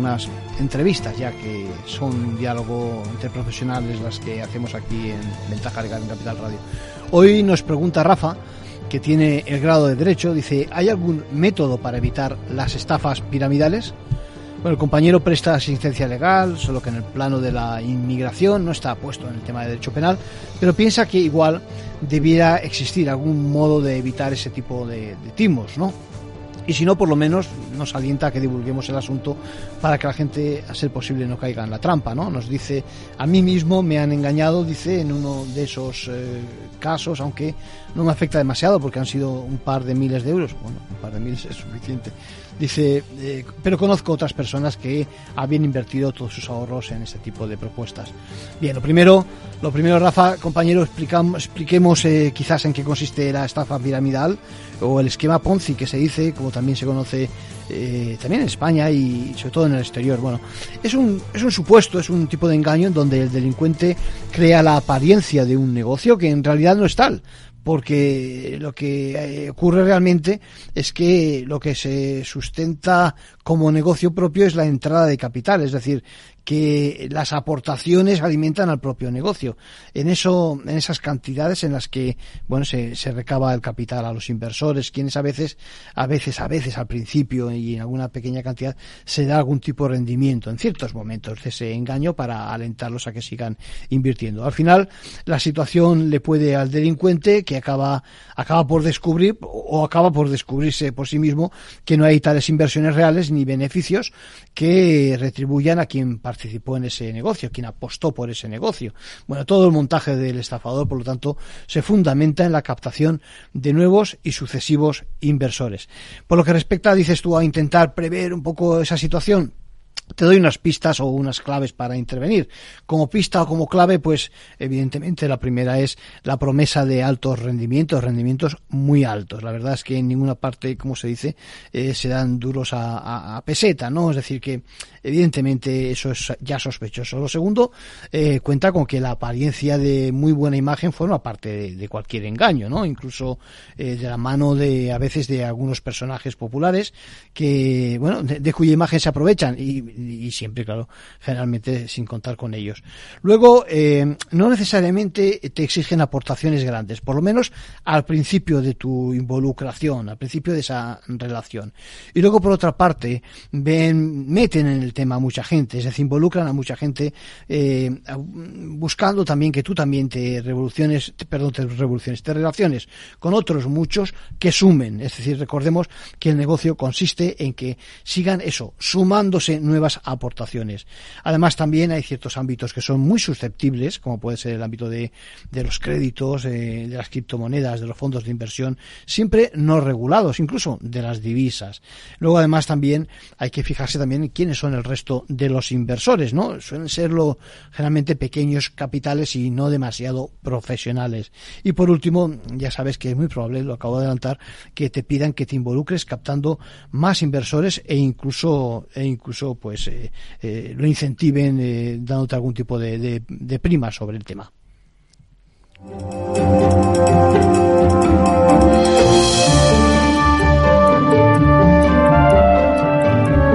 algunas entrevistas, ya que son diálogo entre profesionales las que hacemos aquí en Ventaja Legal en Capital Radio. Hoy nos pregunta Rafa, que tiene el grado de Derecho, dice, ¿hay algún método para evitar las estafas piramidales? Bueno, el compañero presta asistencia legal, solo que en el plano de la inmigración no está puesto en el tema de derecho penal, pero piensa que igual debiera existir algún modo de evitar ese tipo de, de timos, ¿no? Y si no, por lo menos nos alienta a que divulguemos el asunto para que la gente, a ser posible, no caiga en la trampa, ¿no? Nos dice, a mí mismo me han engañado, dice, en uno de esos eh, casos, aunque no me afecta demasiado porque han sido un par de miles de euros, bueno, un par de miles es suficiente. Dice, eh, pero conozco otras personas que habían invertido todos sus ahorros en este tipo de propuestas. Bien, lo primero, lo primero, Rafa, compañero, expliquemos eh, quizás en qué consiste la estafa piramidal o el esquema Ponzi que se dice, como también se conoce eh, también en España y sobre todo en el exterior. Bueno, es un, es un supuesto, es un tipo de engaño en donde el delincuente crea la apariencia de un negocio que en realidad no es tal porque lo que eh, ocurre realmente es que lo que se sustenta como negocio propio es la entrada de capital, es decir, que las aportaciones alimentan al propio negocio. En eso, en esas cantidades en las que, bueno, se, recaba el capital a los inversores, quienes a veces, a veces, a veces al principio y en alguna pequeña cantidad se da algún tipo de rendimiento en ciertos momentos de ese engaño para alentarlos a que sigan invirtiendo. Al final, la situación le puede al delincuente que acaba, acaba por descubrir o acaba por descubrirse por sí mismo que no hay tales inversiones reales ni beneficios que retribuyan a quien participó en ese negocio, quien apostó por ese negocio. Bueno, todo el montaje del estafador, por lo tanto, se fundamenta en la captación de nuevos y sucesivos inversores. Por lo que respecta, dices tú, a intentar prever un poco esa situación, te doy unas pistas o unas claves para intervenir. Como pista o como clave, pues evidentemente la primera es la promesa de altos rendimientos, rendimientos muy altos. La verdad es que en ninguna parte, como se dice, eh, se dan duros a, a, peseta, ¿no? Es decir, que evidentemente eso es ya sospechoso. Lo segundo, eh, cuenta con que la apariencia de muy buena imagen forma parte de, cualquier engaño, ¿no? Incluso eh, de la mano de a veces de algunos personajes populares que, bueno, de, de cuya imagen se aprovechan y y siempre, claro, generalmente sin contar con ellos. Luego, eh, no necesariamente te exigen aportaciones grandes, por lo menos al principio de tu involucración, al principio de esa relación. Y luego, por otra parte, ven, meten en el tema a mucha gente, es decir, involucran a mucha gente eh, buscando también que tú también te revoluciones, perdón, te revoluciones, te relaciones con otros muchos que sumen. Es decir, recordemos que el negocio consiste en que sigan eso, sumándose nuevas aportaciones. Además, también hay ciertos ámbitos que son muy susceptibles, como puede ser el ámbito de, de los créditos, eh, de las criptomonedas, de los fondos de inversión, siempre no regulados, incluso de las divisas. Luego, además, también hay que fijarse también en quiénes son el resto de los inversores, ¿no? Suelen serlo generalmente pequeños capitales y no demasiado profesionales. Y por último, ya sabes que es muy probable, lo acabo de adelantar, que te pidan que te involucres captando más inversores e incluso, e incluso pues eh, eh, lo incentiven eh, dándote algún tipo de, de, de prima sobre el tema.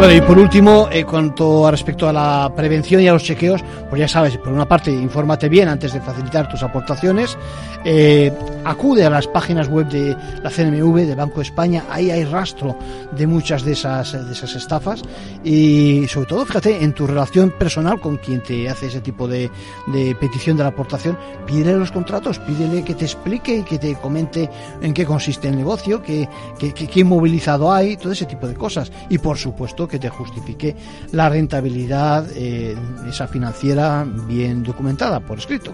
Bueno, y por último, en cuanto a respecto a la prevención y a los chequeos, pues ya sabes, por una parte, infórmate bien antes de facilitar tus aportaciones, eh, acude a las páginas web de la CNMV, de Banco de España, ahí hay rastro de muchas de esas, de esas estafas y sobre todo, fíjate, en tu relación personal con quien te hace ese tipo de, de petición de la aportación, pídele los contratos, pídele que te explique y que te comente en qué consiste el negocio, qué, qué, qué inmovilizado hay, todo ese tipo de cosas. Y por supuesto, que te justifique la rentabilidad eh, esa financiera bien documentada por escrito.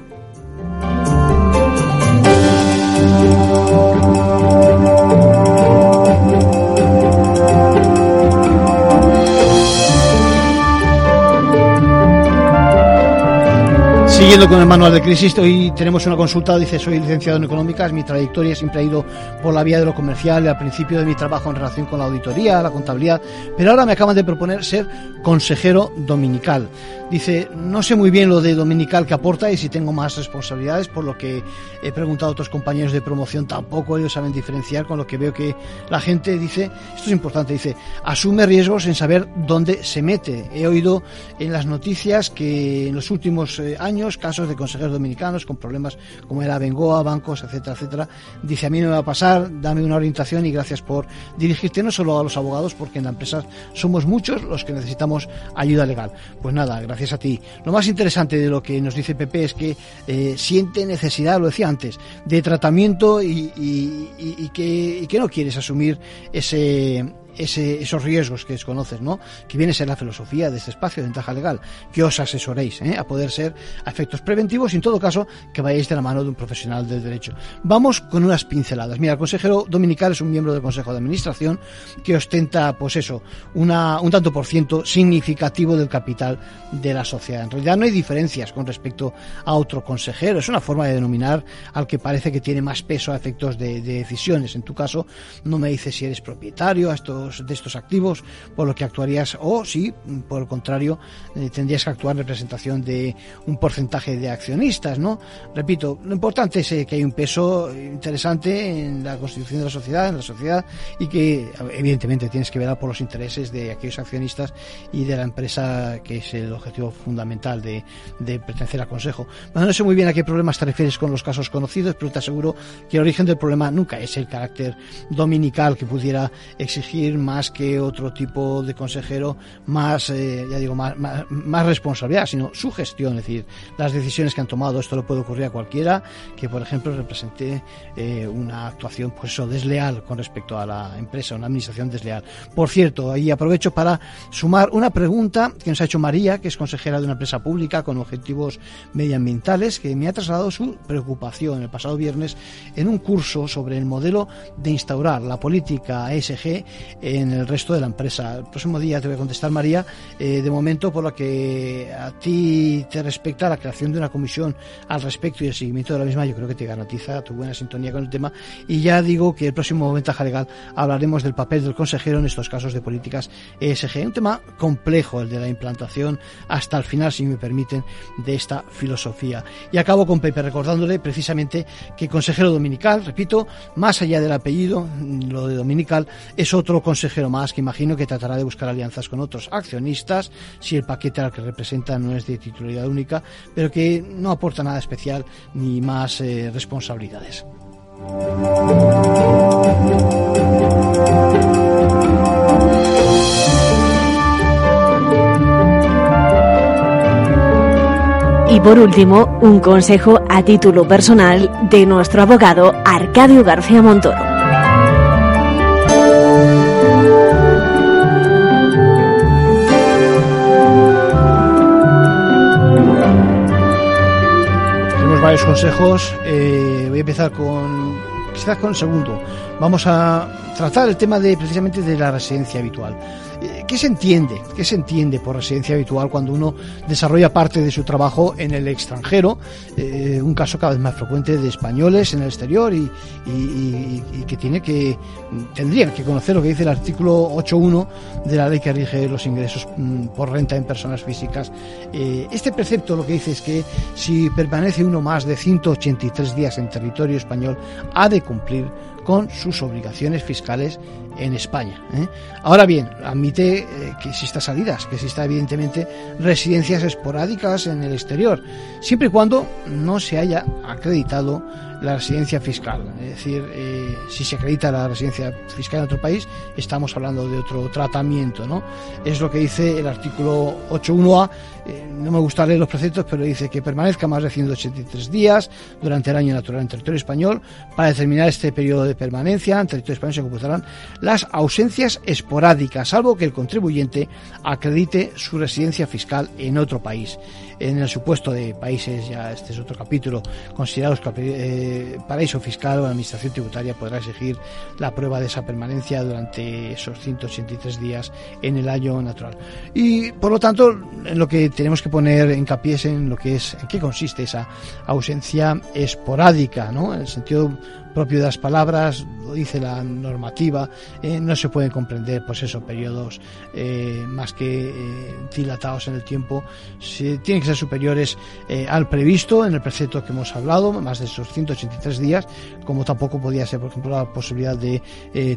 Siguiendo con el manual de crisis, hoy tenemos una consulta, dice, soy licenciado en económicas, mi trayectoria siempre ha ido por la vía de lo comercial, al principio de mi trabajo en relación con la auditoría, la contabilidad, pero ahora me acaban de proponer ser consejero dominical. Dice, no sé muy bien lo de dominical que aporta y si tengo más responsabilidades, por lo que he preguntado a otros compañeros de promoción, tampoco ellos saben diferenciar, con lo que veo que la gente dice, esto es importante, dice, asume riesgos en saber dónde se mete. He oído en las noticias que en los últimos eh, años casos de consejeros dominicanos con problemas como era Bengoa, bancos, etcétera, etcétera. Dice, a mí no me va a pasar, dame una orientación y gracias por dirigirte no solo a los abogados, porque en la empresa somos muchos los que necesitamos ayuda legal. Pues nada, gracias a ti. Lo más interesante de lo que nos dice Pepe es que eh, siente necesidad, lo decía antes, de tratamiento y, y, que, y que no quieres asumir ese, esos riesgos que desconoces, ¿no? Que viene a ser la filosofía de este espacio de ventaja legal, que os asesoréis ¿eh? a poder ser a efectos preventivos y en todo caso que vayáis de la mano de un profesional del derecho. Vamos con unas pinceladas. Mira, el consejero dominical es un miembro del Consejo de Administración que ostenta, pues eso, una, un tanto por ciento significativo del capital de la sociedad. En realidad no hay diferencias con respecto a otro consejero. Es una forma de denominar al que parece que tiene más peso a efectos de decisiones. En tu caso, no me dices si eres propietario, a esto de estos activos, por lo que actuarías, o si, por el contrario, eh, tendrías que actuar en representación de un porcentaje de accionistas, ¿no? Repito, lo importante es eh, que hay un peso interesante en la constitución de la sociedad, en la sociedad, y que evidentemente tienes que velar por los intereses de aquellos accionistas y de la empresa, que es el objetivo fundamental de, de pertenecer al Consejo. Bueno, no sé muy bien a qué problemas te refieres con los casos conocidos, pero te aseguro que el origen del problema nunca es el carácter dominical que pudiera exigir más que otro tipo de consejero más, eh, ya digo, más, más, responsabilidad, sino su gestión, es decir, las decisiones que han tomado. Esto le puede ocurrir a cualquiera que, por ejemplo, represente eh, una actuación, pues eso, desleal con respecto a la empresa, una administración desleal. Por cierto, ahí aprovecho para sumar una pregunta que nos ha hecho María, que es consejera de una empresa pública con objetivos medioambientales, que me ha trasladado su preocupación el pasado viernes en un curso sobre el modelo de instaurar la política ESG en el resto de la empresa. El próximo día te voy a contestar, María. Eh, de momento, por lo que a ti te respecta, la creación de una comisión al respecto y el seguimiento de la misma, yo creo que te garantiza tu buena sintonía con el tema. Y ya digo que el próximo Ventaja Legal hablaremos del papel del consejero en estos casos de políticas ESG. Un tema complejo, el de la implantación, hasta el final, si me permiten, de esta filosofía. Y acabo con Pepe recordándole precisamente que consejero dominical, repito, más allá del apellido, lo de dominical, es otro consejero más que imagino que tratará de buscar alianzas con otros accionistas si el paquete al que representa no es de titularidad única, pero que no aporta nada especial ni más eh, responsabilidades. Y por último, un consejo a título personal de nuestro abogado Arcadio García Montoro. Varios consejos. Eh, voy a empezar con quizás con el segundo. Vamos a tratar el tema de precisamente de la residencia habitual. ¿Qué se entiende? ¿Qué se entiende por residencia habitual cuando uno desarrolla parte de su trabajo en el extranjero? Eh, un caso cada vez más frecuente de españoles en el exterior y, que tiene que tendrían que conocer lo que dice el artículo 8.1 de la ley que rige los ingresos mm, por renta en personas físicas. Eh, este precepto lo que dice es que si permanece uno más de 183 días en territorio español ha de cumplir con sus obligaciones fiscales en España. ¿eh? Ahora bien, admite eh, que exista salidas, que exista evidentemente residencias esporádicas en el exterior, siempre y cuando no se haya acreditado la residencia fiscal. Es decir, eh, si se acredita la residencia fiscal en otro país, estamos hablando de otro tratamiento, ¿no? Es lo que dice el artículo 8.1a. Eh, no me gusta leer los preceptos, pero dice que permanezca más de 183 días durante el año natural en territorio español. Para determinar este periodo de permanencia en territorio español se computarán las ausencias esporádicas, salvo que el contribuyente acredite su residencia fiscal en otro país. En el supuesto de países, ya este es otro capítulo, considerados eh, paraíso fiscal o la administración tributaria podrá exigir la prueba de esa permanencia durante esos 183 días en el año natural. Y por lo tanto, en lo que tenemos que poner hincapié en lo que es, en qué consiste esa ausencia esporádica, ¿no? En el sentido propio de las palabras, lo dice la normativa, eh, no se pueden comprender, pues esos periodos eh, más que eh, dilatados en el tiempo, se, tienen que ser superiores al previsto en el precepto que hemos hablado, más de esos 183 días, como tampoco podía ser, por ejemplo, la posibilidad de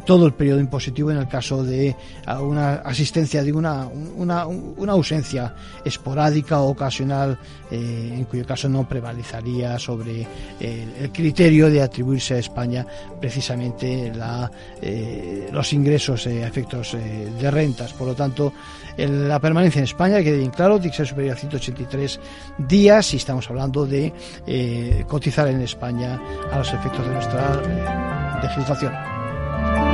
todo el periodo impositivo en el caso de una asistencia de una, una, una ausencia esporádica o ocasional, en cuyo caso no prevalizaría sobre el criterio de atribuirse a España precisamente la, eh, los ingresos eh, a efectos eh, de rentas. Por lo tanto, la permanencia en España, quede bien claro, tiene que ser superior a 183 días y estamos hablando de cotizar en España a los efectos de nuestra legislación.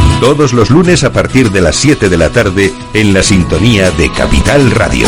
todos los lunes a partir de las 7 de la tarde en la sintonía de Capital Radio.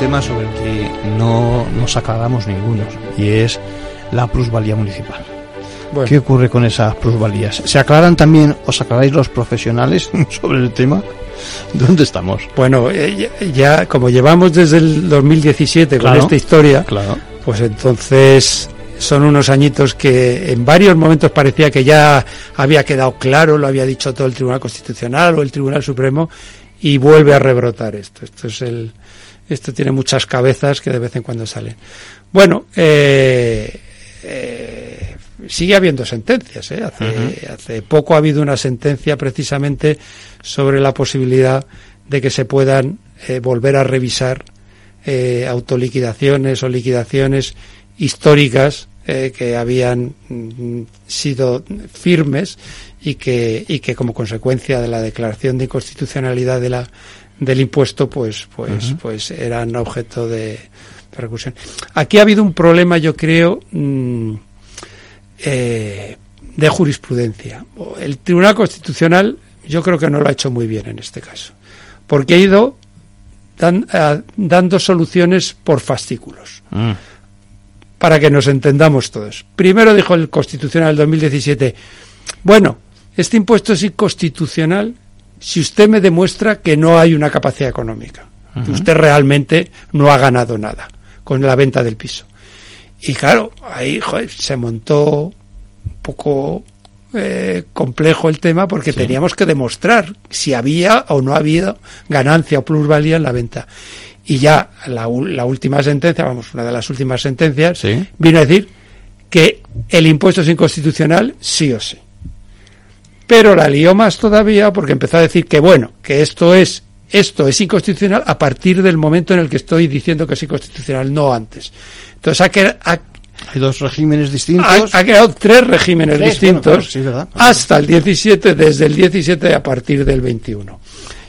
Tema sobre el que no nos aclaramos ninguno y es la plusvalía municipal. ¿Qué ocurre con esas plusvalías? ¿Se aclaran también, os aclaráis los profesionales sobre el tema? ¿Dónde estamos? Bueno, eh, ya, como llevamos desde el 2017 con esta historia, claro. pues entonces son unos añitos que en varios momentos parecía que ya había quedado claro, lo había dicho todo el Tribunal Constitucional o el Tribunal Supremo, y vuelve a rebrotar esto. Esto es el, esto tiene muchas cabezas que de vez en cuando salen. Bueno, eh, eh, sigue habiendo sentencias. ¿eh? Hace, hace poco ha habido una sentencia precisamente sobre la posibilidad de que se puedan volver a revisar autoliquidaciones o liquidaciones históricas eh, que habían mm, sido firmes y que, y que como consecuencia de la declaración de inconstitucionalidad de la, del impuesto, pues, pues, pues eran objeto de. Aquí ha habido un problema, yo creo, mm, eh, de jurisprudencia. El Tribunal Constitucional yo creo que no lo ha hecho muy bien en este caso, porque ha ido dando soluciones por fascículos. Mm. Para que nos entendamos todos. Primero dijo el Constitucional 2017, bueno, este impuesto es inconstitucional si usted me demuestra que no hay una capacidad económica, que usted realmente no ha ganado nada con la venta del piso. Y claro, ahí se montó un poco eh, complejo el tema porque teníamos que demostrar si había o no había ganancia o plusvalía en la venta. Y ya la, última sentencia, vamos, una de las últimas sentencias, vino a decir que el impuesto es inconstitucional sí o sí. Pero la lió más todavía porque empezó a decir que bueno, que esto es esto es inconstitucional a partir del momento en el que estoy diciendo que es inconstitucional, no antes. Entonces ha, hay dos regímenes distintos. Ha, creado tres regímenes distintos hasta el 17, desde el 17 a partir del 21.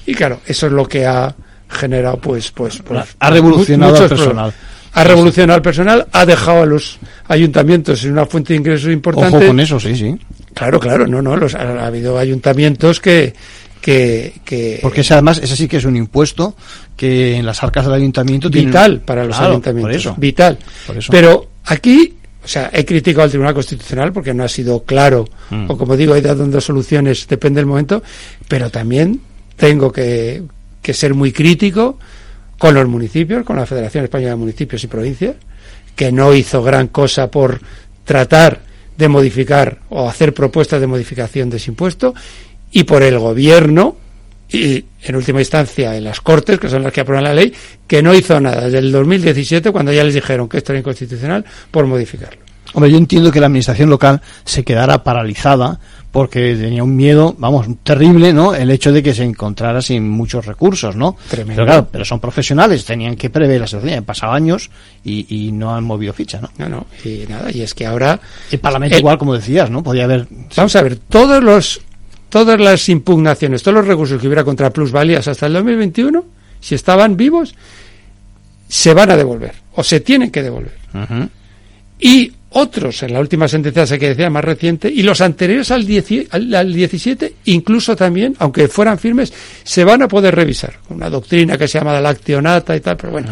Y claro, eso es lo que ha generado, pues, pues, pues ha revolucionado al personal. Ha revolucionado al personal, ha dejado a los ayuntamientos en una fuente de ingresos importante. Ojo con eso, sí, sí. Claro, claro, no, no, los, ha, habido ayuntamientos que, que, que, porque ese, además ese sí que es un impuesto que en las arcas del ayuntamiento vital para los ayuntamientos vital por eso. pero Aquí, o sea, he criticado al Tribunal Constitucional porque no ha sido claro, mm. o como digo, he dado dando soluciones, depende del momento, pero también tengo que, que ser muy crítico con los municipios, con la Federación Española de Municipios y Provincias, que no hizo gran cosa por tratar de modificar o hacer propuestas de modificación de ese impuesto, y por el gobierno, y en última instancia en las Cortes, que son las que aprueban la ley, que no hizo nada desde el 2017 cuando ya les dijeron que esto era inconstitucional por modificarlo. Hombre, yo entiendo que la administración local se quedara paralizada porque tenía un miedo, vamos, terrible, ¿no? El hecho de que se encontrara sin muchos recursos, ¿no? Tremendo. Pero claro, pero son profesionales, tenían que prever la situación, han pasado años y, y, no han movido ficha, ¿no? No, no, y nada, y es que ahora... El Parlamento igual, como decías, ¿no? Podía haber... Vamos a ver, todos los todas las impugnaciones, todos los recursos que hubiera contra plusvalías hasta el 2021, si estaban vivos, se van a devolver o se tienen que devolver. Y otros, en la última sentencia se que decía más reciente, y los anteriores al, al, 17, incluso también, aunque fueran firmes, se van a poder revisar. Una doctrina que se llama la lactionata y tal, pero bueno.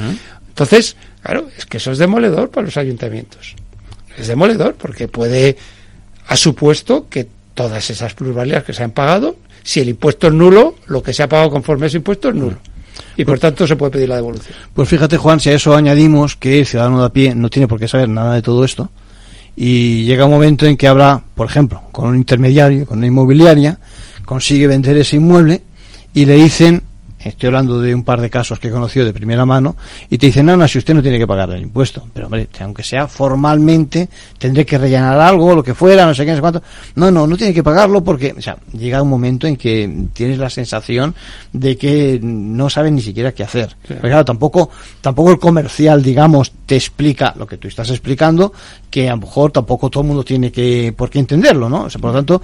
Entonces, claro, es que eso es demoledor para los ayuntamientos. Es demoledor porque puede, ha supuesto que todas esas plusvalías que se han pagado. Si el impuesto es nulo, lo que se ha pagado conforme a ese impuesto es nulo. Y por tanto se puede pedir la devolución. Pues fíjate, Juan, si a eso añadimos que el ciudadano de a pie no tiene por qué saber nada de todo esto, y llega un momento en que habrá, por ejemplo, con un intermediario, con una inmobiliaria, consigue vender ese inmueble y le dicen estoy hablando de un par de casos que he conocido de primera mano, y te dicen, no, no, si usted no tiene que pagar el impuesto, pero hombre, aunque sea formalmente, tendré que rellenar algo, lo que fuera, no sé qué, no sé cuánto. No, no, no tiene que pagarlo porque, o sea, llega un momento en que tienes la sensación de que no sabes ni siquiera qué hacer. claro, tampoco, tampoco el comercial, digamos, te explica lo que tú estás explicando, que a lo mejor tampoco todo el mundo tiene que, por qué entenderlo, ¿no? O sea, por lo tanto,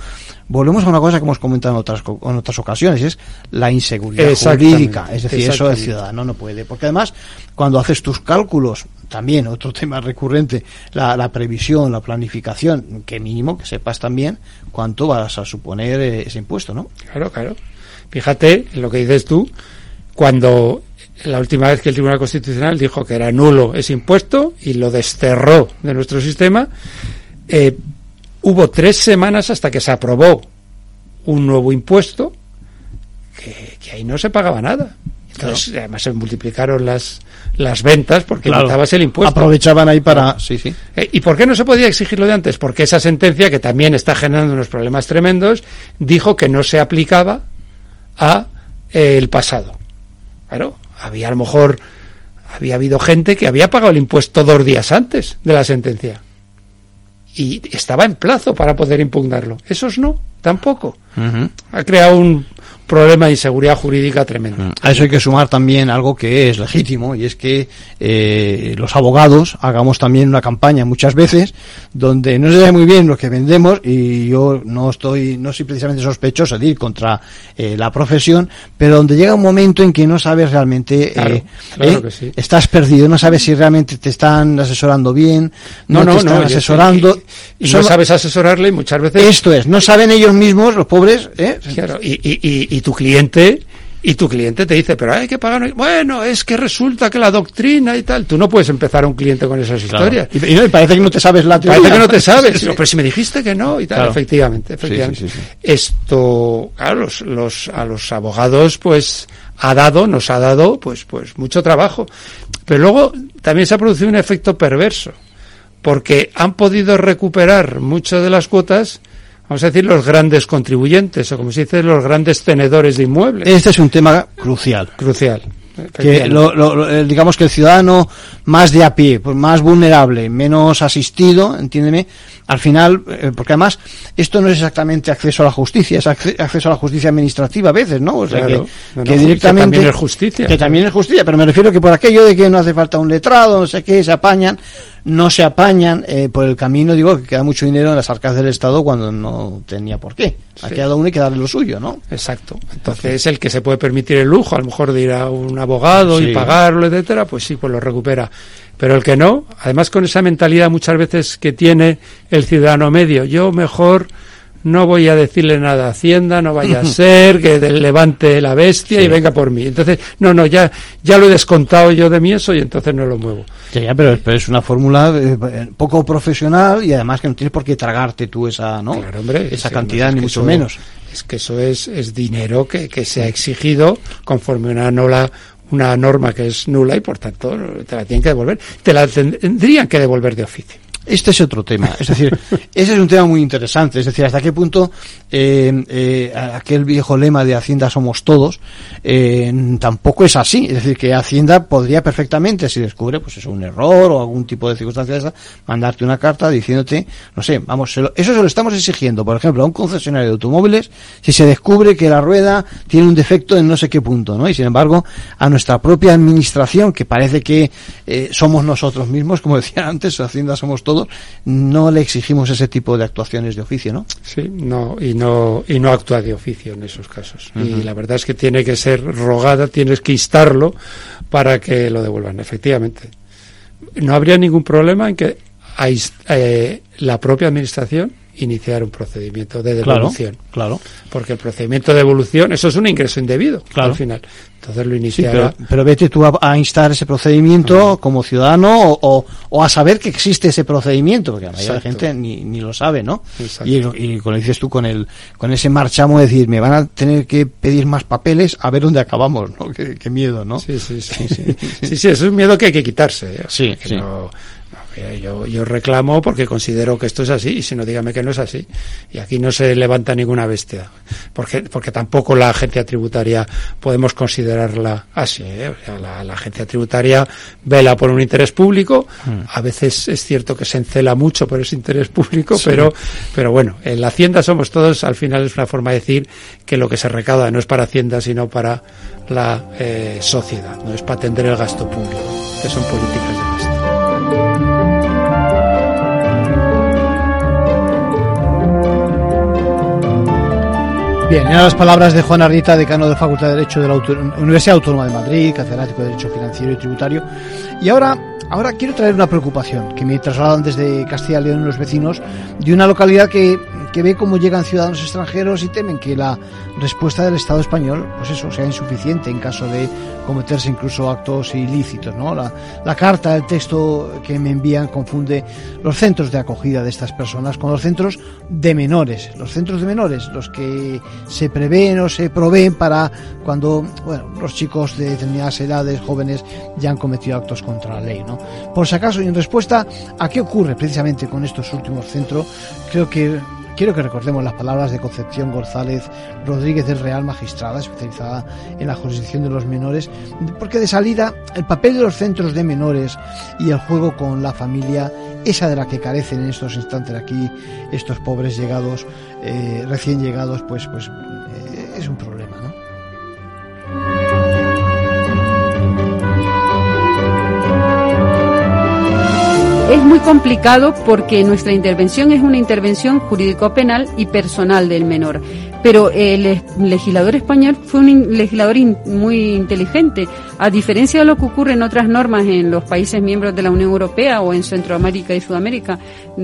volvemos a una cosa que hemos comentado en otras, en otras ocasiones, es la inseguridad jurídica. Es decir, eso el ciudadano no puede. Porque además, cuando haces tus cálculos, también otro tema recurrente, la, la previsión, la planificación, que mínimo que sepas también cuánto vas a suponer eh, ese impuesto, ¿no? Claro, claro. Fíjate en lo que dices tú, cuando la última vez que el Tribunal Constitucional dijo que era nulo ese impuesto y lo desterró de nuestro sistema, eh, Hubo tres semanas hasta que se aprobó un nuevo impuesto que, ahí no se pagaba nada. Entonces, además se multiplicaron las, las ventas porque claro, el impuesto. Aprovechaban ahí para. Sí, sí. Eh, ¿Y por qué no se podía exigirlo de antes? Porque esa sentencia, que también está generando unos problemas tremendos, dijo que no se aplicaba a eh, el pasado. Claro, había a lo mejor había habido gente que había pagado el impuesto dos días antes de la sentencia y estaba en plazo para poder impugnarlo. Esos no, tampoco. Ha creado un, problema de inseguridad jurídica tremendo. A eso hay que sumar también algo que es legítimo y es que eh, los abogados hagamos también una campaña muchas veces donde no se sabe muy bien lo que vendemos y yo no estoy, no soy precisamente sospechoso de ir contra eh, la profesión, pero donde llega un momento en que no sabes realmente, Claro, eh, claro eh, que sí. estás perdido, no sabes si realmente te están asesorando bien, no, te están yo- asesorando. Y, y no sabes asesorarle y muchas veces esto es, no saben ellos mismos, los pobres, ¿eh? Claro, y, y, y, tu cliente y tu cliente te dice, pero hay que pagar. Bueno, es que resulta que la doctrina y tal. Tú no puedes empezar a un cliente con esas historias. Y, y no, y parece que no te sabes la teoría. Parece que no te sabes. Sí, sí. Pero si me dijiste que no y tal, Claro. efectivamente, efectivamente. Sí, sí, sí, sí. Esto, claro, los, los, a los abogados, pues, ha dado, nos ha dado, pues, pues, mucho trabajo. Pero luego también se ha producido un efecto perverso. Porque han podido recuperar muchas de las cuotas, vamos a decir, los grandes contribuyentes, o como se dice, los grandes tenedores de inmuebles. Este es un tema crucial. Crucial. que lo, lo- eh, digamos que el ciudadano más de a pie, pues más vulnerable, menos asistido, entiéndeme, al final, eh, porque además esto no es exactamente acceso a la justicia, es acce- acceso a la justicia administrativa a veces, ¿no? O sea Claro. que, No, que no, directamente que también es justicia. que también es justicia, pero me refiero que por aquello de que no hace falta un letrado, no sé qué, se apañan, no se apañan eh, por el camino, digo que queda mucho dinero en las arcas del Estado cuando no tenía por qué. Ha Sí. quedado uno y que darle lo suyo, ¿no? Exacto. Entonces, el que se puede permitir el lujo, a lo mejor de ir a un abogado Sí. y pagarlo, etcétera, pues sí, pues lo recupera. Pero el que no, además con esa mentalidad muchas veces que tiene el ciudadano medio, yo mejor no voy a decirle nada a Hacienda, no vaya a ser que levante la bestia y venga por mí. Entonces, no, no, ya, ya lo he descontado yo de mí eso y entonces no lo muevo. Ya, ya, pero, pero es una fórmula eh, poco profesional y además que no tienes por qué tragarte tú esa, ¿no? Claro, hombre, esa sí, cantidad, ni mucho eso- menos. Es que eso es, es dinero que, que se ha exigido conforme una nola, una norma que es nula y por tanto te la tienen que devolver. Te la tendrían que devolver de oficio. Este es otro tema, es decir, ese es un tema muy interesante, es decir, hasta qué punto eh, eh, aquel viejo lema de Hacienda somos todos eh, tampoco es así, es decir, que Hacienda podría perfectamente, si descubre pues eso, un error o algún tipo de circunstancia mandarte una carta diciéndote, no sé, vamos, se lo- eso se lo estamos exigiendo, por ejemplo, a un concesionario de automóviles, si se descubre que la rueda tiene un defecto en no sé qué punto, ¿no? Y sin embargo, a nuestra propia administración, que parece que eh, somos nosotros mismos, como decía antes, Hacienda somos todos, no le exigimos ese tipo de actuaciones de oficio, ¿no? Sí, no, y no, y no actúa de oficio en esos casos. Y la verdad es que tiene que ser rogada, tienes que instarlo para que lo devuelvan, efectivamente. No habría ningún problema en que eh, la propia administración iniciara un procedimiento de devolución. claro. Porque el procedimiento de devolución, eso es un ingreso indebido Claro. al final. Entonces lo Sí, iniciará. pero, pero vete tú a, a instar ese procedimiento como ciudadano o, o- o a saber que existe ese procedimiento, porque la mayoría de la gente ni, ni lo sabe, ¿no? Y, y como dices tú con el con ese marchamo, decir, me van a tener que pedir más papeles a ver dónde acabamos, ¿no? Qué, qué miedo, ¿no? Sí, sí, sí. sí, sí, eso es un miedo que hay que quitarse. ¿eh? Sí, Que sí. no- no, yo, yo reclamo porque considero que esto es así y si no, dígame que no es así. Y aquí no se levanta ninguna bestia. Porque, porque tampoco la agencia tributaria podemos considerarla así. ¿eh? O sea, la, la agencia tributaria vela por un interés público. Hmm. A veces es cierto que se encela mucho por ese interés público, pero, pero bueno, en la Hacienda somos todos, al final es una forma de decir que lo que se recauda no es para Hacienda, sino para la eh, sociedad, no es para atender el gasto público, que son políticas de gasto. Bien, eran las palabras de Juan Ardita, decano de la Facultad de Derecho de la Universidad Autónoma de Madrid, catedrático de Derecho Financiero y Tributario. Y ahora, ahora quiero traer una preocupación que me trasladan desde Castilla y León los vecinos de una localidad que, que ve cómo llegan ciudadanos extranjeros y temen que la respuesta del Estado español, pues eso, sea insuficiente en caso de cometerse incluso actos ilícitos, ¿no? La, la carta, el texto que me envían confunde los centros de acogida de estas personas con los centros de menores. Los centros de menores, los que se prevén o se proveen para cuando, bueno, los chicos de determinadas edades, jóvenes, ya han cometido actos contra la ley, ¿no? Por si acaso, y en respuesta a qué ocurre precisamente con estos últimos centros, creo que Quiero que recordemos las palabras de Concepción González Rodríguez del Real, magistrada especializada en la jurisdicción de los menores, porque de salida el papel de los centros de menores y el juego con la familia, esa de la que carecen en estos instantes aquí estos pobres llegados, eh, recién llegados, pues, pues eh, es un problema, ¿no? Es muy complicado porque nuestra intervención es una intervención jurídico-penal y personal del menor. Pero el legislador español fue un legislador muy inteligente. A diferencia de lo que ocurre en otras normas en los países miembros de la Unión Europea o en Centroamérica y Sudamérica,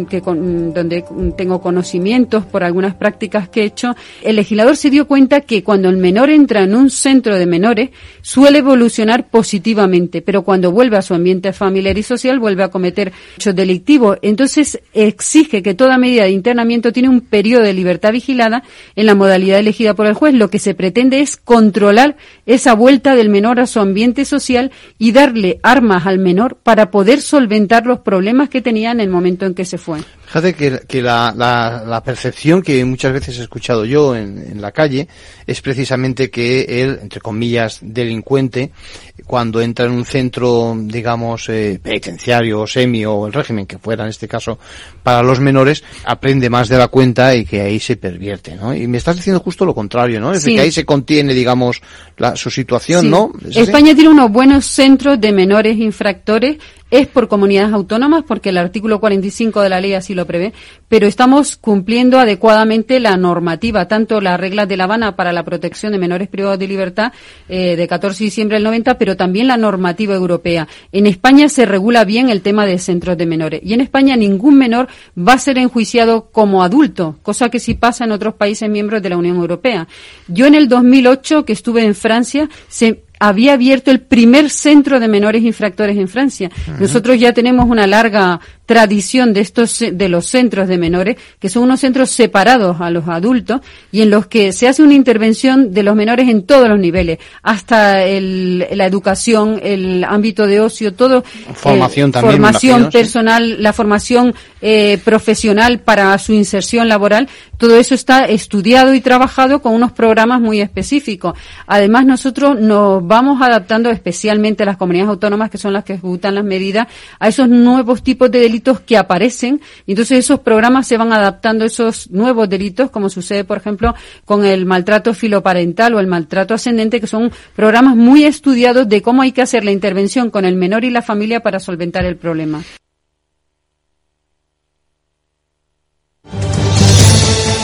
que donde tengo conocimientos por algunas prácticas que he hecho, el legislador se dio cuenta que cuando el menor entra en un centro de menores suele evolucionar positivamente, pero cuando vuelve a su ambiente familiar y social vuelve a cometer hechos delictivos. Entonces exige que toda medida de internamiento tiene un periodo de libertad vigilada en la modalidad elegida por el juez. Lo que se pretende es controlar esa vuelta del menor a su ambiente social y darle armas al menor para poder solventar los problemas que tenía en el momento en que se fue. Fíjate que, la, la, percepción que muchas veces he escuchado yo en, la calle es precisamente que él, entre comillas, delincuente, cuando entra en un centro, digamos, eh, penitenciario o semi o el régimen que fuera en este caso para los menores, aprende más de la cuenta y que ahí se pervierte, ¿no? Y me estás diciendo justo lo contrario, ¿no? Es que ahí se contiene, digamos, la, su situación, ¿no? España tiene unos buenos centros de menores infractores es por comunidades autónomas porque el artículo 45 de la ley así lo prevé, pero estamos cumpliendo adecuadamente la normativa, tanto las reglas de La Habana para la protección de menores privados de libertad eh, de 14 de diciembre del 90, pero también la normativa europea. En España se regula bien el tema de centros de menores y en España ningún menor va a ser enjuiciado como adulto, cosa que sí pasa en otros países miembros de la Unión Europea. Yo en el 2008, que estuve en Francia, se había abierto el primer centro de menores infractores en Francia. Nosotros ya tenemos una larga tradición de estos de los centros de menores, que son unos centros separados a los adultos y en los que se hace una intervención de los menores en todos los niveles, hasta el, la educación, el ámbito de ocio, todo formación también, formación personal, la formación eh, profesional para su inserción laboral, todo eso está estudiado y trabajado con unos programas muy específicos. Además, nosotros nos vamos adaptando especialmente a las comunidades autónomas que son las que ejecutan las medidas a esos nuevos tipos de delitos que aparecen entonces esos programas se van adaptando a esos nuevos delitos, como sucede, por ejemplo, con el maltrato filoparental o el maltrato ascendente, que son programas muy estudiados de cómo hay que hacer la intervención con el menor y la familia para solventar el problema.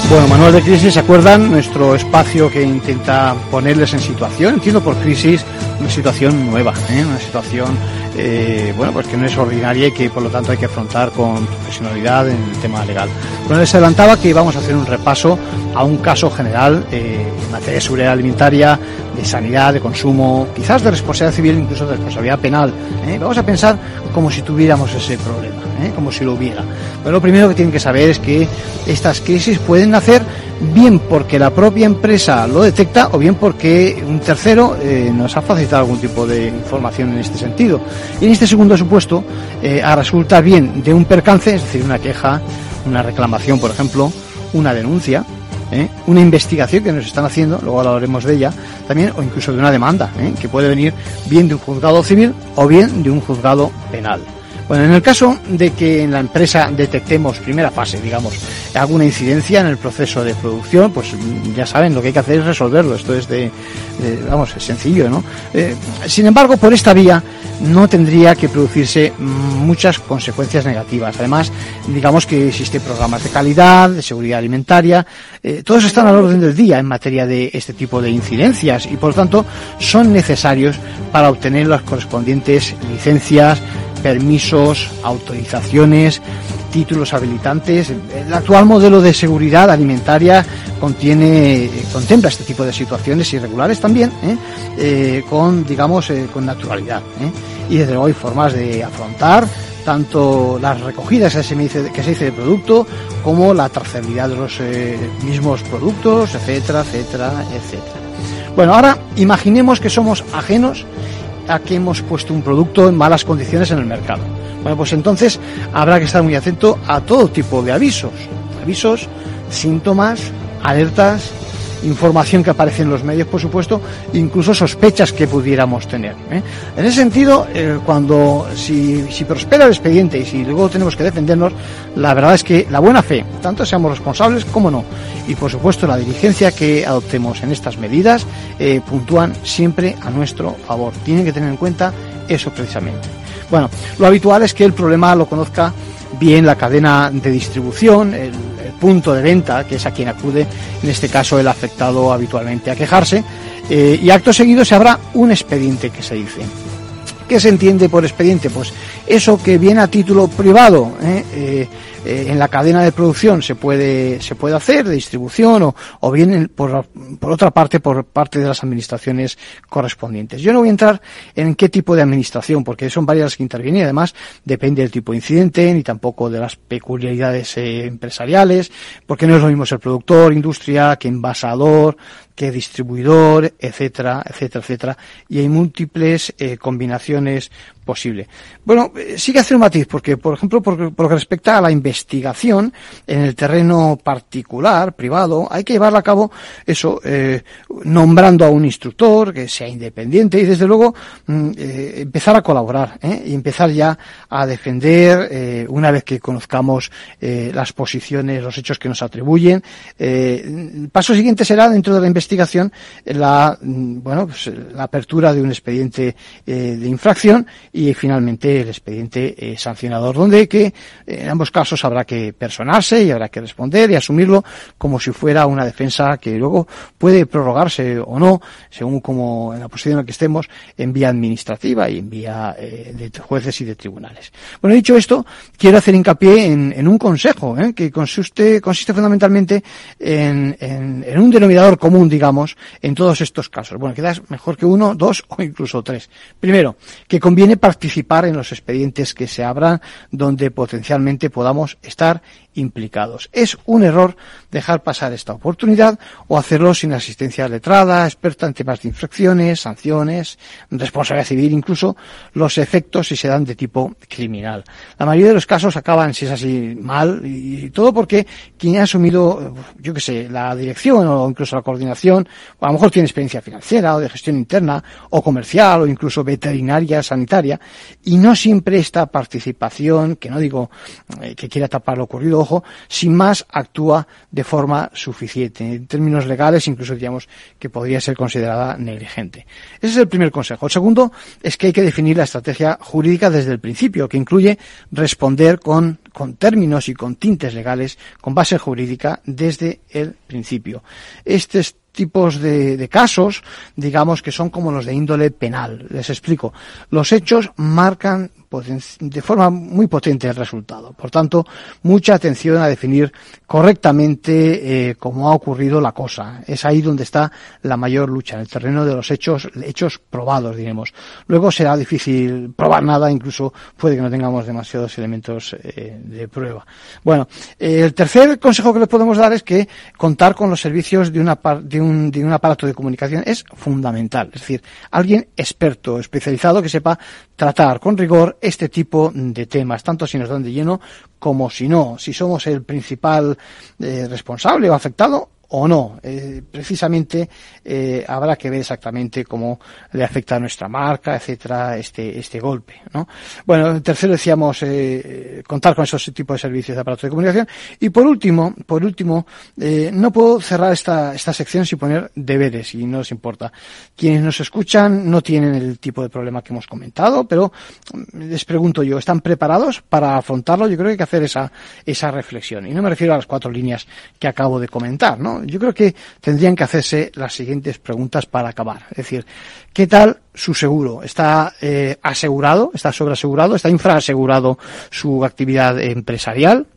Bueno, Manuel de Crisis, ¿se acuerdan? Nuestro espacio que intenta ponerles en situación, entiendo por crisis, una situación nueva, ¿eh? una situación, eh, bueno, pues que no es ordinaria y que por lo tanto hay que afrontar con profesionalidad en el tema legal. Bueno, les adelantaba que íbamos a hacer un repaso a un caso general eh, en materia de seguridad alimentaria, de sanidad, de consumo, quizás de responsabilidad civil, incluso de responsabilidad penal. ¿eh? Vamos a pensar como si tuviéramos ese problema, ¿eh? como si lo hubiera. Pero lo primero que tienen que saber es que estas crisis pueden nacer bien porque la propia empresa lo detecta o bien porque un tercero eh, nos ha facilitado algún tipo de información en este sentido. Y en este segundo supuesto, eh, a resulta bien de un percance, es decir, una queja, una reclamación, por ejemplo, una denuncia, ¿eh? una investigación que nos están haciendo, luego hablaremos de ella, también, o incluso de una demanda, que puede venir bien de un juzgado civil o bien de un juzgado penal. Bueno, en el caso de que en la empresa detectemos, primera fase, digamos, alguna incidencia en el proceso de producción, pues ya saben, lo que hay que hacer es resolverlo. Esto es de, vamos, es sencillo, ¿no? Eh, sin embargo, por esta vía no tendría que producirse muchas consecuencias negativas. Además, digamos que existen programas de calidad, de seguridad alimentaria, eh, todos están al orden del día en materia de este tipo de incidencias y por lo tanto son necesarios para obtener las correspondientes licencias, permisos, autorizaciones, títulos habilitantes. El actual modelo de seguridad alimentaria contiene, contempla este tipo de situaciones irregulares también, ¿eh? Eh, con, digamos, eh, con naturalidad. Y desde luego hay formas de afrontar tanto las recogidas que se, dice, que se dice de producto como la trazabilidad de los mismos productos, etcétera, etcétera, etcétera. Bueno, ahora imaginemos que somos ajenos a que hemos puesto un producto en malas condiciones en el mercado. Bueno, pues entonces habrá que estar muy atento a todo tipo de avisos, avisos, síntomas, alertas información que aparece en los medios, por supuesto, incluso sospechas que pudiéramos tener. ¿eh? En ese sentido, eh, cuando si, si prospera el expediente y si luego tenemos que defendernos, la verdad es que la buena fe, tanto seamos responsables como no, y por supuesto la dirigencia que adoptemos en estas medidas, eh, puntúan siempre a nuestro favor. Tienen que tener en cuenta eso precisamente. Bueno, lo habitual es que el problema lo conozca bien la cadena de distribución, punto de venta, que es a quien acude, en este caso el afectado habitualmente a quejarse, eh, y acto seguido se habrá un expediente que se dice. ¿Qué se entiende por expediente? Pues eso que viene a título privado, ¿eh? Eh, eh, en la cadena de producción se puede, se puede hacer, de distribución, o, o bien por, por otra parte por parte de las administraciones correspondientes. Yo no voy a entrar en qué tipo de administración, porque son varias las que intervienen y además depende del tipo de incidente, ni tampoco de las peculiaridades empresariales, porque no es lo mismo ser productor, industria, que envasador, que distribuidor, etcétera, etcétera, etcétera, y hay múltiples eh, combinaciones posibles. Bueno, eh, sí que hacer un matiz, porque, por ejemplo, por, por, lo que respecta a la investigación en el terreno particular, privado, hay que llevarla a cabo eso, eh, nombrando a un instructor que sea independiente y, desde luego, mm, eh, empezar a colaborar y empezar ya a defender, una vez que conozcamos las posiciones, los hechos que nos atribuyen. el paso siguiente será, dentro de la investigación, la bueno pues, la apertura de un expediente de infracción y finalmente el expediente eh, sancionador donde que en ambos casos habrá que personarse y habrá que responder y asumirlo como si fuera una defensa que luego puede prorrogarse o no según como en la posición en la que estemos en vía administrativa y en vía eh, de jueces y de tribunales bueno dicho esto quiero hacer hincapié en, en un consejo que consiste consiste fundamentalmente en, en, un denominador común digamos, en todos estos casos. Bueno, quizás mejor que uno, dos o incluso tres. Primero, que conviene participar en los expedientes que se abran donde potencialmente podamos estar implicados. Es un error dejar pasar esta oportunidad o hacerlo sin asistencia letrada, experta en temas de infracciones, sanciones, responsabilidad civil, incluso los efectos si se dan de tipo criminal. La mayoría de los casos acaban, si es así, mal y, todo porque quien ha asumido, yo que sé, la dirección o incluso la coordinación, o a lo mejor tiene experiencia financiera o de gestión interna o comercial o incluso veterinaria, sanitaria, y no siempre esta participación, que no digo eh, que quiera tapar lo ocurrido, sin más actúa de forma suficiente. En términos legales, incluso diríamos que podría ser considerada negligente. Ese es el primer consejo. El segundo es que hay que definir la estrategia jurídica desde el principio, que incluye responder con, con términos y con tintes legales, con base jurídica desde el principio. Este es tipos de, casos, digamos que son como los de índole penal. Les explico. Los hechos marcan de forma muy potente el resultado. Por tanto, mucha atención a definir correctamente eh, cómo ha ocurrido la cosa. Es ahí donde está la mayor lucha, en el terreno de los hechos, hechos probados, diremos. Luego será difícil probar nada, incluso puede que no tengamos demasiados elementos eh, de prueba. Bueno, eh, el tercer consejo que les podemos dar es que contar con los servicios de, una, de, un, de un aparato de comunicación es fundamental. Es decir, alguien experto, especializado, que sepa tratar con rigor este tipo de temas, tanto si nos dan de lleno como si no, si somos el principal eh, responsable o afectado o no. Eh, precisamente eh, habrá que ver exactamente cómo le afecta a nuestra marca, etcétera, este, este golpe. ¿no? Bueno, tercero decíamos eh, contar con esos tipos de servicios de aparato de comunicación. Y por último, por último, no puedo cerrar esta, esta sección sin poner deberes, y no os importa. Quienes nos escuchan no tienen el tipo de problema que hemos comentado, pero mm, les pregunto yo, ¿están preparados para afrontarlo? Yo creo que hay que hacer esa, esa reflexión. Y no me refiero a las cuatro líneas que acabo de comentar, ¿no? Yo creo que tendrían que hacerse las siguientes preguntas para acabar. Es decir, ¿qué tal su seguro? ¿Está eh, asegurado? ¿Está sobreasegurado? ¿Está infraasegurado su actividad empresarial?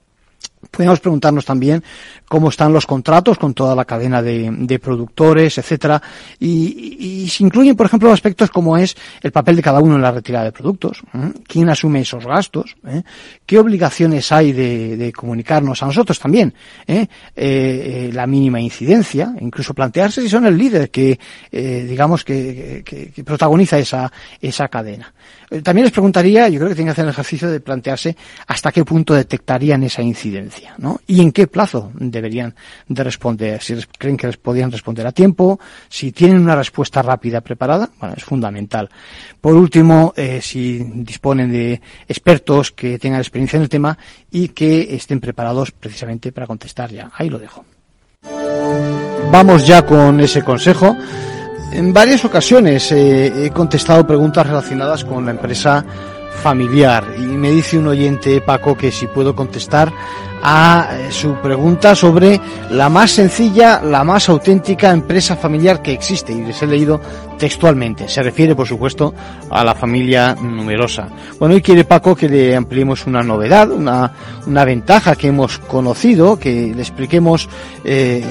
Podemos preguntarnos también cómo están los contratos con toda la cadena de, de productores, etcétera, y, se incluyen, por ejemplo, aspectos como es el papel de cada uno en la retirada de productos, ¿eh? quién asume esos gastos, ¿Eh? qué obligaciones hay de, de, comunicarnos a nosotros también, ¿Eh? la mínima incidencia, incluso plantearse si son el líder que, digamos, que, protagoniza esa, esa cadena. También les preguntaría, yo creo que tienen que hacer el ejercicio de plantearse hasta qué punto detectarían esa incidencia. ¿no? Y en qué plazo deberían de responder, si creen que les podían responder a tiempo, si tienen una respuesta rápida preparada, bueno, es fundamental. Por último, eh, si disponen de expertos que tengan experiencia en el tema y que estén preparados precisamente para contestar ya. Ahí lo dejo. Vamos ya con ese consejo. En varias ocasiones eh, he contestado preguntas relacionadas con la empresa familiar y me dice un oyente Paco que si puedo contestar a eh, su pregunta sobre la más sencilla, la más auténtica empresa familiar que existe y les he leído textualmente. Se refiere, por supuesto, a la familia numerosa. Bueno, hoy quiere Paco que le ampliemos una novedad, una, una ventaja que hemos conocido, que le expliquemos eh,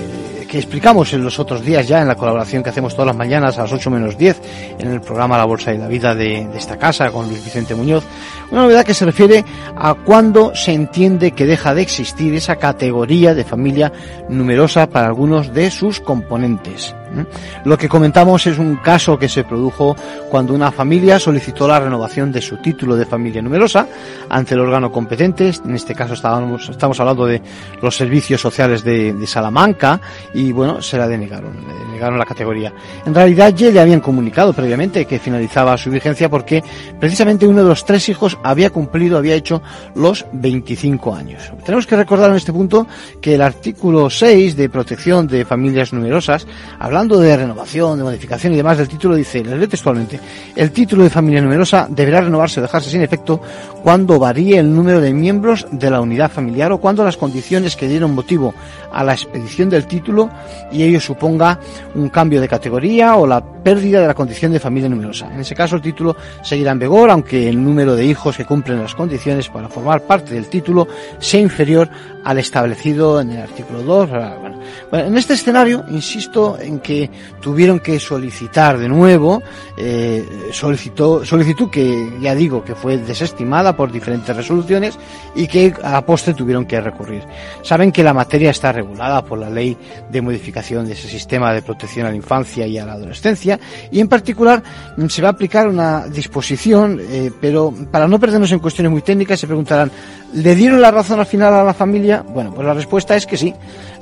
que explicamos en los otros días ya en la colaboración que hacemos todas las mañanas a las 8 menos 10 en el programa La Bolsa y la Vida de, de esta casa con Luis Vicente Muñoz. Una novedad que se refiere a cuándo se entiende que deja de existir esa categoría de familia numerosa para algunos de sus componentes. Lo que comentamos es un caso que se produjo cuando una familia solicitó la renovación de su título de familia numerosa ante el órgano competente. En este caso estábamos, estamos hablando de los servicios sociales de, Salamanca y bueno, se la denegaron, denegaron la categoría. En realidad ya le habían comunicado previamente que finalizaba su vigencia porque precisamente uno de los tres hijos había cumplido, había hecho los 25 años. Tenemos que recordar en este punto que el artículo 6 de protección de familias numerosas habla hablando de renovación, de modificación y demás del título, dice, le leo textualmente, el título de familia numerosa deberá renovarse o dejarse sin efecto cuando varíe el número de miembros de la unidad familiar o cuando las condiciones que dieron motivo a la expedición del título y ello suponga un cambio de categoría o la pérdida de la condición de familia numerosa. En ese caso el título seguirá en vigor aunque el número de hijos que cumplen las condiciones para formar parte del título sea inferior al establecido en el artículo 2. Bueno, en este escenario insisto en que tuvieron que solicitar de nuevo, eh, solicitud que ya digo que fue desestimada por diferentes resoluciones y que a postre tuvieron que recurrir. Saben que la materia está regulada por la ley de modificación de ese sistema de protección a la infancia y a la adolescencia y en particular se va a aplicar una disposición, eh, pero para no perdernos en cuestiones muy técnicas se preguntarán, ¿le dieron la razón al final a la familia? Bueno, pues la respuesta es que sí.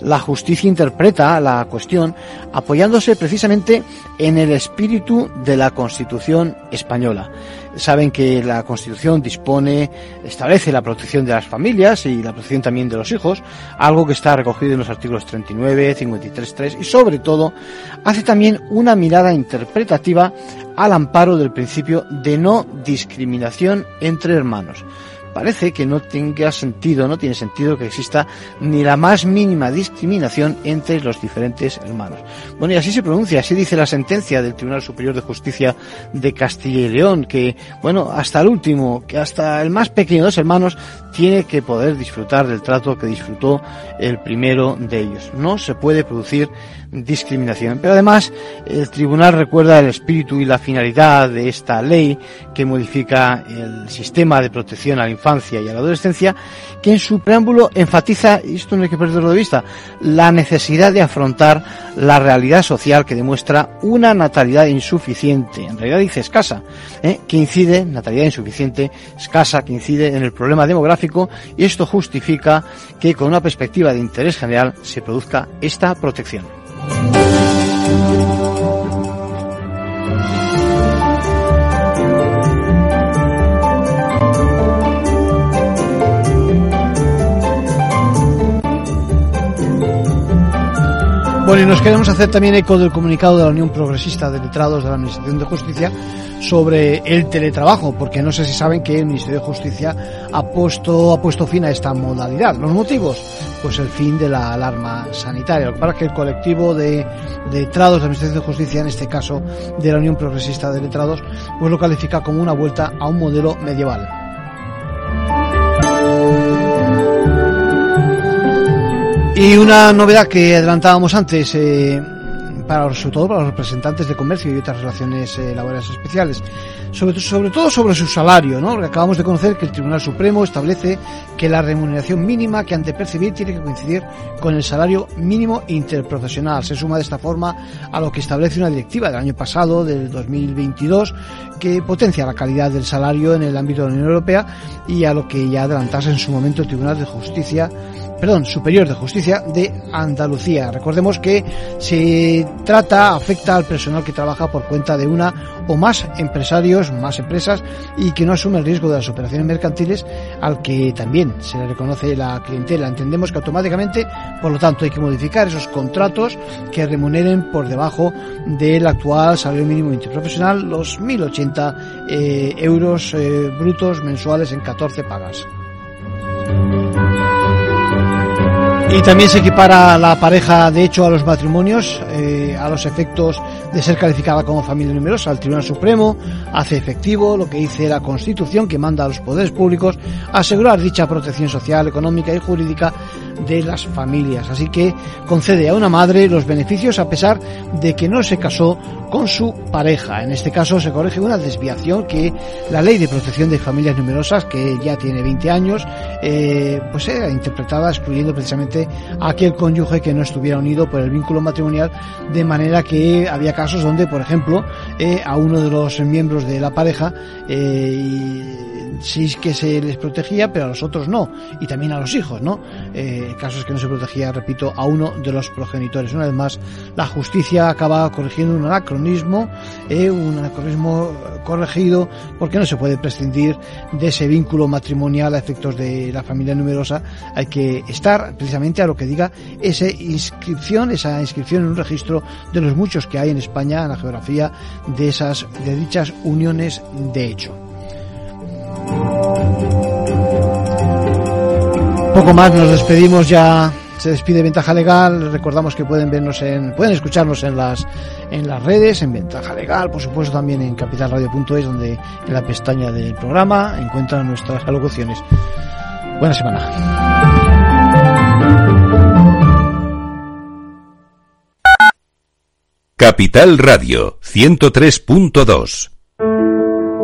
La justicia interpreta la cuestión apoyándose precisamente en el espíritu de la Constitución española. Saben que la Constitución dispone, establece la protección de las familias y la protección también de los hijos, algo que está recogido en los artículos 39, 53, 3 y sobre todo hace también una mirada interpretativa al amparo del principio de no discriminación entre hermanos parece que no tenga sentido, no tiene sentido que exista ni la más mínima discriminación entre los diferentes hermanos. Bueno, y así se pronuncia, así dice la sentencia del Tribunal Superior de Justicia de Castilla y León, que, bueno, hasta el último, que hasta el más pequeño de los hermanos tiene que poder disfrutar del trato que disfrutó el primero de ellos. No se puede producir discriminación. Pero además, el tribunal recuerda el espíritu y la finalidad de esta ley que modifica el sistema de protección a la infancia y a la adolescencia, que en su preámbulo enfatiza, y esto no hay que perderlo de vista, la necesidad de afrontar la realidad social que demuestra una natalidad insuficiente, en realidad dice escasa, ¿eh? que incide, natalidad insuficiente, escasa, que incide en el problema demográfico, y esto justifica que con una perspectiva de interés general se produzca esta protección. 我们。Bueno, y nos queremos hacer también eco del comunicado de la Unión Progresista de Letrados de la Administración de Justicia sobre el teletrabajo, porque no sé si saben que el Ministerio de Justicia ha puesto, ha puesto fin a esta modalidad. ¿Los motivos? Pues el fin de la alarma sanitaria. Lo que que el colectivo de, de letrados de la Administración de Justicia, en este caso de la Unión Progresista de Letrados, pues lo califica como una vuelta a un modelo medieval. Y una novedad que adelantábamos antes, eh, para, sobre todo para los representantes de comercio y otras relaciones eh, laborales especiales, sobre, todo sobre su salario, ¿no? Acabamos de conocer que el Tribunal Supremo establece que la remuneración mínima que han de percibir tiene que coincidir con el salario mínimo interprofesional. Se suma de esta forma a lo que establece una directiva del año pasado, del 2022, que potencia la calidad del salario en el ámbito de la Unión Europea y a lo que ya adelantase en su momento el Tribunal de Justicia perdón, Superior de Justicia de Andalucía. Recordemos que se trata, afecta al personal que trabaja por cuenta de una o más empresarios, más empresas y que no asume el riesgo de las operaciones mercantiles al que también se le reconoce la clientela. Entendemos que automáticamente, por lo tanto, hay que modificar esos contratos que remuneren por debajo del actual salario mínimo interprofesional, los 1.080 eh, euros eh, brutos mensuales en 14 pagas. Y también se equipara la pareja de hecho a los matrimonios, eh, a los efectos de ser calificada como familia numerosa. El Tribunal Supremo hace efectivo lo que dice la Constitución que manda a los poderes públicos asegurar dicha protección social, económica y jurídica de las familias. Así que concede a una madre los beneficios a pesar de que no se casó con su pareja. En este caso se corrige una desviación que la ley de protección de familias numerosas, que ya tiene 20 años, eh, pues era interpretada excluyendo precisamente a aquel cónyuge que no estuviera unido por el vínculo matrimonial, de manera que había casos donde, por ejemplo, eh, a uno de los miembros de la pareja eh, sí que se les protegía, pero a los otros no, y también a los hijos, ¿no? Eh, casos que no se protegía, repito, a uno de los progenitores. Una vez más, la justicia acaba corrigiendo un anacronismo, eh, un anacronismo corregido, porque no se puede prescindir de ese vínculo matrimonial a efectos de la familia numerosa. Hay que estar precisamente a lo que diga esa inscripción, esa inscripción en un registro de los muchos que hay en España, en la geografía de esas, de dichas uniones de hecho. Poco más, nos despedimos ya. Se despide Ventaja Legal. Recordamos que pueden vernos en, pueden escucharnos en las, en las redes, en Ventaja Legal, por supuesto también en capitalradio.es, donde en la pestaña del programa encuentran nuestras alocuciones. Buena semana. Capital Radio 103.2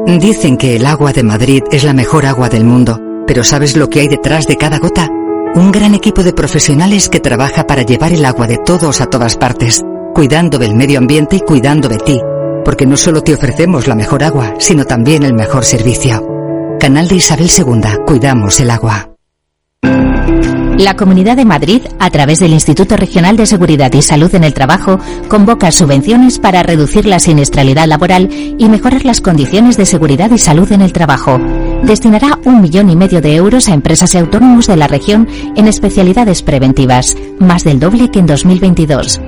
Dicen que el agua de Madrid es la mejor agua del mundo, pero ¿sabes lo que hay detrás de cada gota? Un gran equipo de profesionales que trabaja para llevar el agua de todos a todas partes, cuidando del medio ambiente y cuidando de ti, porque no solo te ofrecemos la mejor agua, sino también el mejor servicio. Canal de Isabel II, cuidamos el agua. La Comunidad de Madrid, a través del Instituto Regional de Seguridad y Salud en el Trabajo, convoca subvenciones para reducir la siniestralidad laboral y mejorar las condiciones de seguridad y salud en el trabajo. Destinará un millón y medio de euros a empresas y autónomos de la región en especialidades preventivas, más del doble que en 2022.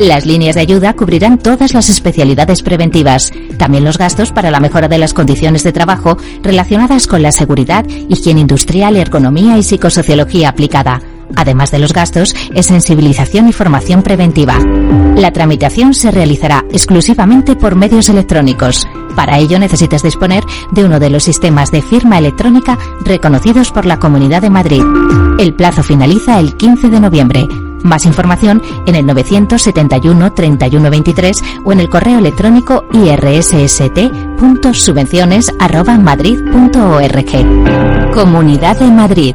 Las líneas de ayuda cubrirán todas las especialidades preventivas, también los gastos para la mejora de las condiciones de trabajo relacionadas con la seguridad, higiene industrial, ergonomía y psicosociología aplicada, además de los gastos en sensibilización y formación preventiva. La tramitación se realizará exclusivamente por medios electrónicos. Para ello necesitas disponer de uno de los sistemas de firma electrónica reconocidos por la Comunidad de Madrid. El plazo finaliza el 15 de noviembre. Más información en el 971 31 23 o en el correo electrónico irsst.subvenciones@madrid.org. Comunidad de Madrid.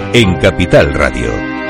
en Capital Radio.